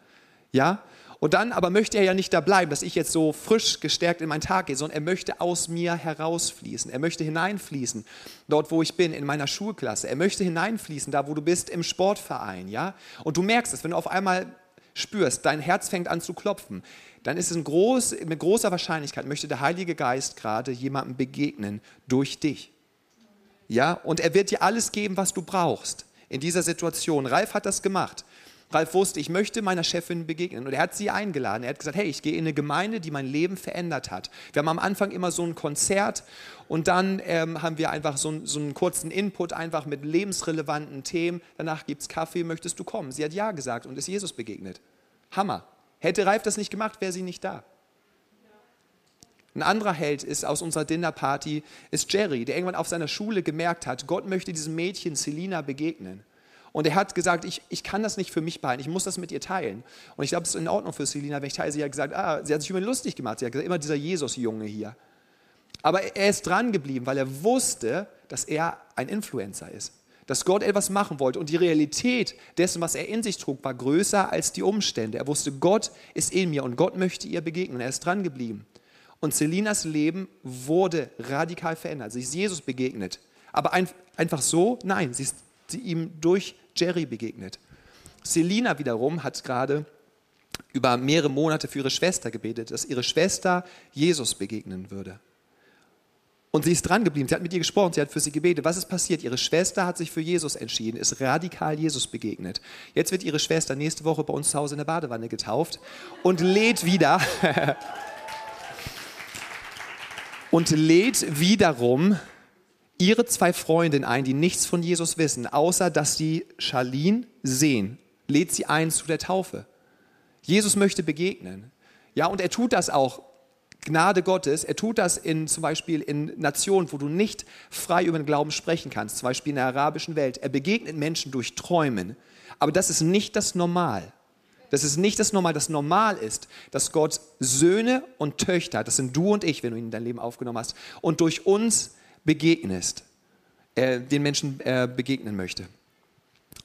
A: Ja? Und dann aber möchte er ja nicht da bleiben, dass ich jetzt so frisch gestärkt in meinen Tag gehe, sondern er möchte aus mir herausfließen. Er möchte hineinfließen, dort wo ich bin, in meiner Schulklasse. Er möchte hineinfließen, da wo du bist, im Sportverein. Ja? Und du merkst es, wenn du auf einmal spürst, dein Herz fängt an zu klopfen dann ist es groß, mit großer Wahrscheinlichkeit, möchte der Heilige Geist gerade jemandem begegnen durch dich. Ja, und er wird dir alles geben, was du brauchst in dieser Situation. Ralf hat das gemacht. Ralf wusste, ich möchte meiner Chefin begegnen. Und er hat sie eingeladen. Er hat gesagt, hey, ich gehe in eine Gemeinde, die mein Leben verändert hat. Wir haben am Anfang immer so ein Konzert und dann ähm, haben wir einfach so, so, einen kurzen Input einfach mit lebensrelevanten Themen. Danach gibt es Kaffee, möchtest du kommen? Sie hat ja gesagt und ist Jesus begegnet. Hammer. Hätte Ralf das nicht gemacht, wäre sie nicht da. Ein anderer Held ist aus unserer Dinnerparty, ist Jerry, der irgendwann auf seiner Schule gemerkt hat, Gott möchte diesem Mädchen Selina begegnen. Und er hat gesagt, ich, ich kann das nicht für mich behalten, ich muss das mit ihr teilen. Und ich glaube, es ist in Ordnung für Selina, wenn ich teile. Sie hat gesagt, ah, sie hat sich über lustig gemacht. Sie hat gesagt, immer dieser Jesus-Junge hier. Aber er ist dran geblieben, weil er wusste, dass er ein Influencer ist dass Gott etwas machen wollte. Und die Realität dessen, was er in sich trug, war größer als die Umstände. Er wusste, Gott ist in mir und Gott möchte ihr begegnen. Er ist dran geblieben. Und Selinas Leben wurde radikal verändert. Sie ist Jesus begegnet. Aber ein, einfach so? Nein, sie ist ihm durch Jerry begegnet. Selina wiederum hat gerade über mehrere Monate für ihre Schwester gebetet, dass ihre Schwester Jesus begegnen würde. Und sie ist dran geblieben, sie hat mit ihr gesprochen, sie hat für sie gebetet. Was ist passiert? Ihre Schwester hat sich für Jesus entschieden, ist radikal Jesus begegnet. Jetzt wird ihre Schwester nächste Woche bei uns zu Hause in der Badewanne getauft und lädt wieder und lädt wiederum ihre zwei Freundinnen ein, die nichts von Jesus wissen, außer dass sie Charlene sehen, lädt sie ein zu der Taufe. Jesus möchte begegnen. Ja, und er tut das auch Gnade Gottes, er tut das in, zum Beispiel in Nationen, wo du nicht frei über den Glauben sprechen kannst, zum Beispiel in der arabischen Welt. Er begegnet Menschen durch Träumen. Aber das ist nicht das Normal. Das ist nicht das Normal. Das Normal ist, dass Gott Söhne und Töchter, das sind du und ich, wenn du ihn in dein Leben aufgenommen hast, und durch uns begegnest, äh, den Menschen äh, begegnen möchte.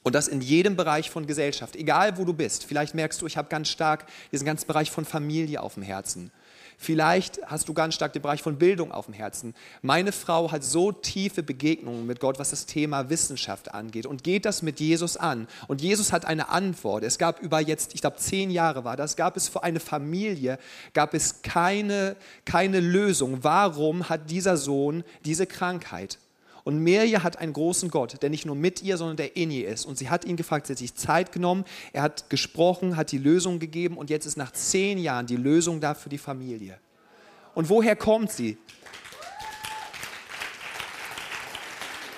A: Und das in jedem Bereich von Gesellschaft, egal wo du bist. Vielleicht merkst du, ich habe ganz stark diesen ganzen Bereich von Familie auf dem Herzen. Vielleicht hast du ganz stark den Bereich von Bildung auf dem Herzen. Meine Frau hat so tiefe Begegnungen mit Gott, was das Thema Wissenschaft angeht und geht das mit Jesus an. Und Jesus hat eine Antwort. Es gab über jetzt, ich glaube, zehn Jahre war das, gab es für eine Familie, gab es keine, keine Lösung. Warum hat dieser Sohn diese Krankheit? Und Mirja hat einen großen Gott, der nicht nur mit ihr, sondern der in ihr ist. Und sie hat ihn gefragt, sie hat sich Zeit genommen, er hat gesprochen, hat die Lösung gegeben und jetzt ist nach zehn Jahren die Lösung da für die Familie. Und woher kommt sie?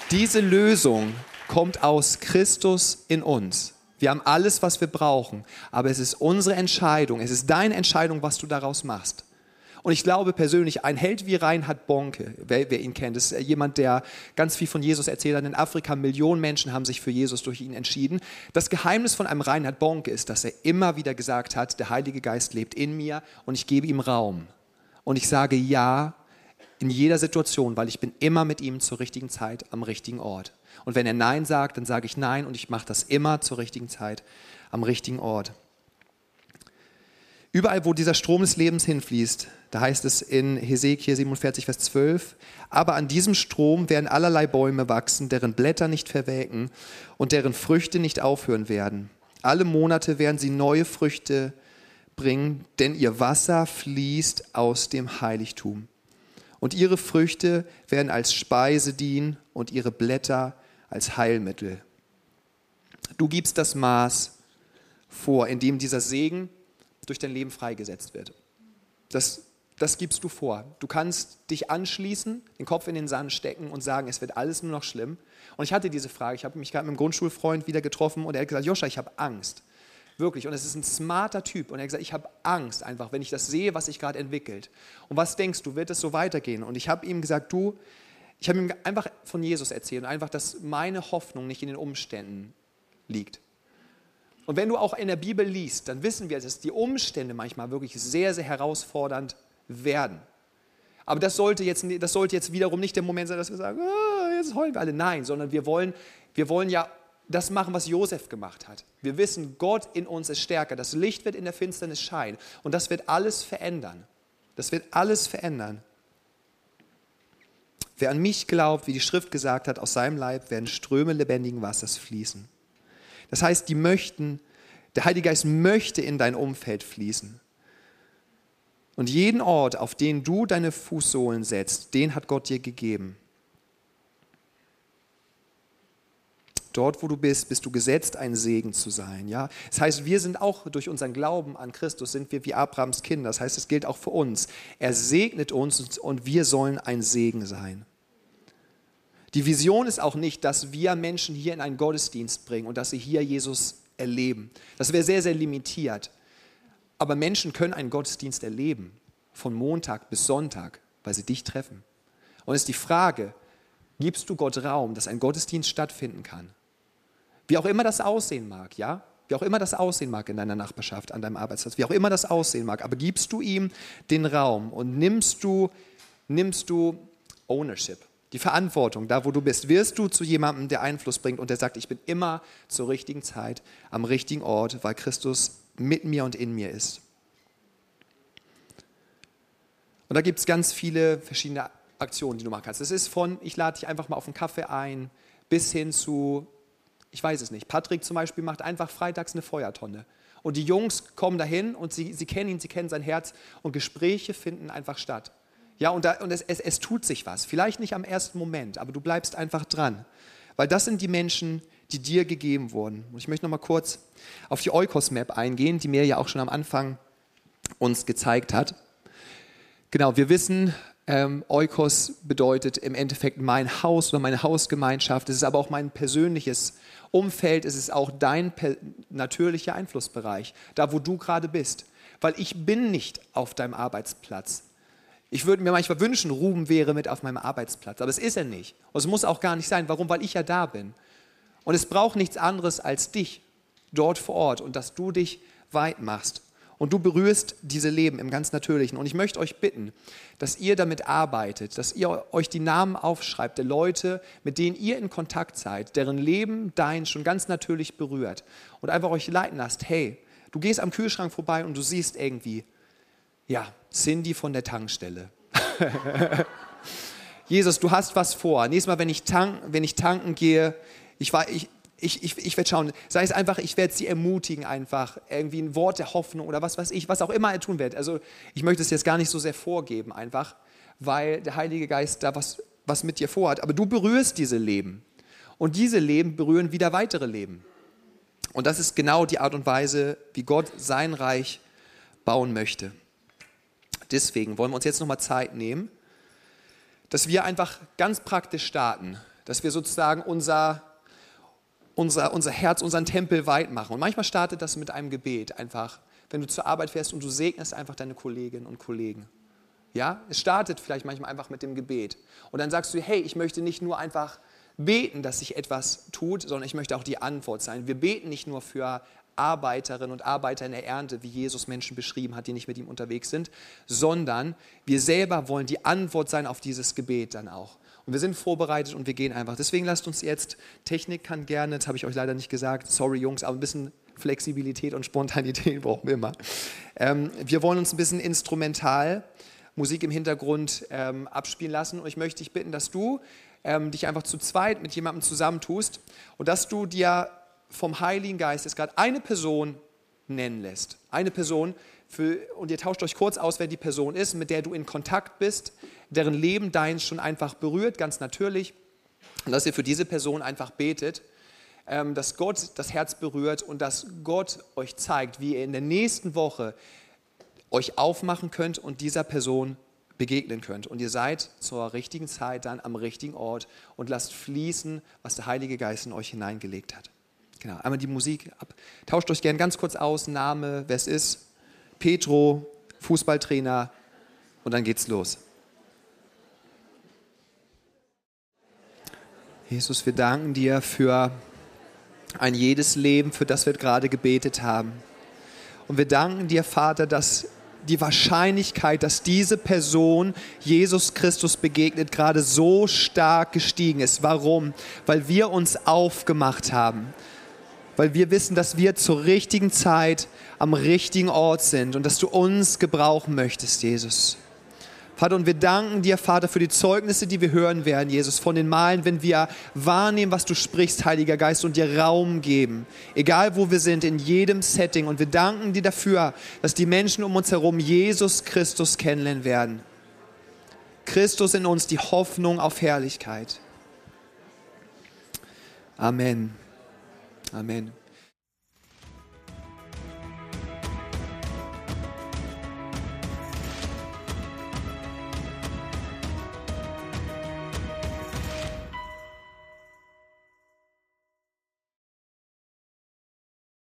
A: Diese Lösung kommt aus Christus in uns. Wir haben alles, was wir brauchen, aber es ist unsere Entscheidung, es ist deine Entscheidung, was du daraus machst. Und ich glaube persönlich, ein Held wie Reinhard Bonke, wer, wer, ihn kennt, ist jemand, der ganz viel von Jesus erzählt hat. In Afrika Millionen Menschen haben sich für Jesus durch ihn entschieden. Das Geheimnis von einem Reinhard Bonke ist, dass er immer wieder gesagt hat, der Heilige Geist lebt in mir und ich gebe ihm Raum. Und ich sage ja in jeder Situation, weil ich bin immer mit ihm zur richtigen Zeit am richtigen Ort. Und wenn er Nein sagt, dann sage ich Nein und ich mache das immer zur richtigen Zeit am richtigen Ort. Überall, wo dieser Strom des Lebens hinfließt, da heißt es in Hesekiel 47, Vers 12, aber an diesem Strom werden allerlei Bäume wachsen, deren Blätter nicht verwelken und deren Früchte nicht aufhören werden. Alle Monate werden sie neue Früchte bringen, denn ihr Wasser fließt aus dem Heiligtum. Und ihre Früchte werden als Speise dienen und ihre Blätter als Heilmittel. Du gibst das Maß vor, in dem dieser Segen durch dein Leben freigesetzt wird. Das, das gibst du vor. Du kannst dich anschließen, den Kopf in den Sand stecken und sagen, es wird alles nur noch schlimm. Und ich hatte diese Frage, ich habe mich gerade mit einem Grundschulfreund wieder getroffen und er hat gesagt, Joscha, ich habe Angst. Wirklich. Und es ist ein smarter Typ. Und er hat gesagt, ich habe Angst einfach, wenn ich das sehe, was sich gerade entwickelt. Und was denkst du, wird es so weitergehen? Und ich habe ihm gesagt, du, ich habe ihm einfach von Jesus erzählt und einfach, dass meine Hoffnung nicht in den Umständen liegt. Und wenn du auch in der Bibel liest, dann wissen wir, dass die Umstände manchmal wirklich sehr, sehr herausfordernd werden. Aber das sollte jetzt, das sollte jetzt wiederum nicht der Moment sein, dass wir sagen, ah, jetzt heulen wir alle. Nein, sondern wir wollen, wir wollen ja das machen, was Josef gemacht hat. Wir wissen, Gott in uns ist stärker. Das Licht wird in der Finsternis scheinen. Und das wird alles verändern. Das wird alles verändern. Wer an mich glaubt, wie die Schrift gesagt hat, aus seinem Leib werden Ströme lebendigen Wassers fließen. Das heißt, die möchten, der Heilige Geist möchte in dein Umfeld fließen. Und jeden Ort, auf den du deine Fußsohlen setzt, den hat Gott dir gegeben. Dort, wo du bist, bist du gesetzt, ein Segen zu sein. Ja? Das heißt, wir sind auch durch unseren Glauben an Christus, sind wir wie Abrahams Kinder. Das heißt, es gilt auch für uns. Er segnet uns und wir sollen ein Segen sein. Die Vision ist auch nicht, dass wir Menschen hier in einen Gottesdienst bringen und dass sie hier Jesus erleben. Das wäre sehr, sehr limitiert. Aber Menschen können einen Gottesdienst erleben, von Montag bis Sonntag, weil sie dich treffen. Und es ist die Frage, gibst du Gott Raum, dass ein Gottesdienst stattfinden kann? Wie auch immer das aussehen mag, ja? Wie auch immer das aussehen mag in deiner Nachbarschaft, an deinem Arbeitsplatz, wie auch immer das aussehen mag, aber gibst du ihm den Raum und nimmst du, nimmst du Ownership die Verantwortung, da wo du bist, wirst du zu jemandem, der Einfluss bringt und der sagt, ich bin immer zur richtigen Zeit am richtigen Ort, weil Christus mit mir und in mir ist. Und da gibt es ganz viele verschiedene Aktionen, die du machen kannst. Das ist von, ich lade dich einfach mal auf einen Kaffee ein, bis hin zu, ich weiß es nicht, Patrick zum Beispiel macht einfach freitags eine Feuertonne. Und die Jungs kommen dahin und sie, sie kennen ihn, sie kennen sein Herz und Gespräche finden einfach statt. Ja, und, da, und es, es, es tut sich was. Vielleicht nicht am ersten Moment, aber du bleibst einfach dran. Weil das sind die Menschen, die dir gegeben wurden. Und ich möchte noch mal kurz auf die Eukos-Map eingehen, die mir ja auch schon am Anfang uns gezeigt hat. Genau, wir wissen, ähm, Eukos bedeutet im Endeffekt mein Haus oder meine Hausgemeinschaft. Es ist aber auch mein persönliches Umfeld. Es ist auch dein natürlicher Einflussbereich, da wo du gerade bist. Weil ich bin nicht auf deinem Arbeitsplatz. Ich würde mir manchmal wünschen, Ruben wäre mit auf meinem Arbeitsplatz, aber es ist er nicht. Und es muss auch gar nicht sein. Warum? Weil ich ja da bin. Und es braucht nichts anderes als dich dort vor Ort und dass du dich weit machst. Und du berührst diese Leben im ganz Natürlichen. Und ich möchte euch bitten, dass ihr damit arbeitet, dass ihr euch die Namen aufschreibt der Leute, mit denen ihr in Kontakt seid, deren Leben dein schon ganz natürlich berührt. Und einfach euch leiten lasst, hey, du gehst am Kühlschrank vorbei und du siehst irgendwie, ja, Cindy von der Tankstelle. Jesus, du hast was vor. Nächstes Mal, wenn ich, tank, wenn ich tanken gehe, ich, ich, ich, ich, werde schauen, sei es einfach, ich werde sie ermutigen einfach, irgendwie ein Wort der Hoffnung oder was weiß ich, was auch immer er tun wird. Also ich möchte es jetzt gar nicht so sehr vorgeben einfach, weil der Heilige Geist da was, was mit dir vorhat. Aber du berührst diese Leben und diese Leben berühren wieder weitere Leben. Und das ist genau die Art und Weise, wie Gott sein Reich bauen möchte. Deswegen wollen wir uns jetzt nochmal Zeit nehmen, dass wir einfach ganz praktisch starten, dass wir sozusagen unser, unser, unser Herz, unseren Tempel weit machen. Und manchmal startet das mit einem Gebet einfach, wenn du zur Arbeit fährst und du segnest einfach deine Kolleginnen und Kollegen. Ja, es startet vielleicht manchmal einfach mit dem Gebet. Und dann sagst du, hey, ich möchte nicht nur einfach beten, dass sich etwas tut, sondern ich möchte auch die Antwort sein. Wir beten nicht nur für Arbeiterinnen und Arbeiter in der Ernte, wie Jesus Menschen beschrieben hat, die nicht mit ihm unterwegs sind, sondern wir selber wollen die Antwort sein auf dieses Gebet dann auch. Und wir sind vorbereitet und wir gehen einfach. Deswegen lasst uns jetzt, Technik kann gerne, das habe ich euch leider nicht gesagt, sorry Jungs, aber ein bisschen Flexibilität und Spontanität brauchen wir immer. Ähm, wir wollen uns ein bisschen instrumental Musik im Hintergrund ähm, abspielen lassen und ich möchte dich bitten, dass du ähm, dich einfach zu zweit mit jemandem zusammentust und dass du dir vom Heiligen Geist jetzt gerade eine Person nennen lässt. Eine Person, für, und ihr tauscht euch kurz aus, wer die Person ist, mit der du in Kontakt bist, deren Leben deins schon einfach berührt, ganz natürlich. Und dass ihr für diese Person einfach betet, ähm, dass Gott das Herz berührt und dass Gott euch zeigt, wie ihr in der nächsten Woche euch aufmachen könnt und dieser Person begegnen könnt. Und ihr seid zur richtigen Zeit dann am richtigen Ort und lasst fließen, was der Heilige Geist in euch hineingelegt hat. Genau, einmal die Musik ab. Tauscht euch gern ganz kurz aus, Name, wer es ist. Petro, Fußballtrainer und dann geht's los. Jesus, wir danken dir für ein jedes Leben, für das wir gerade gebetet haben. Und wir danken dir, Vater, dass die Wahrscheinlichkeit, dass diese Person Jesus Christus begegnet, gerade so stark gestiegen ist. Warum? Weil wir uns aufgemacht haben. Weil wir wissen, dass wir zur richtigen Zeit am richtigen Ort sind und dass du uns gebrauchen möchtest, Jesus. Vater, und wir danken dir, Vater, für die Zeugnisse, die wir hören werden, Jesus, von den Malen, wenn wir wahrnehmen, was du sprichst, Heiliger Geist, und dir Raum geben, egal wo wir sind, in jedem Setting. Und wir danken dir dafür, dass die Menschen um uns herum Jesus Christus kennenlernen werden. Christus in uns, die Hoffnung auf Herrlichkeit. Amen. Amen.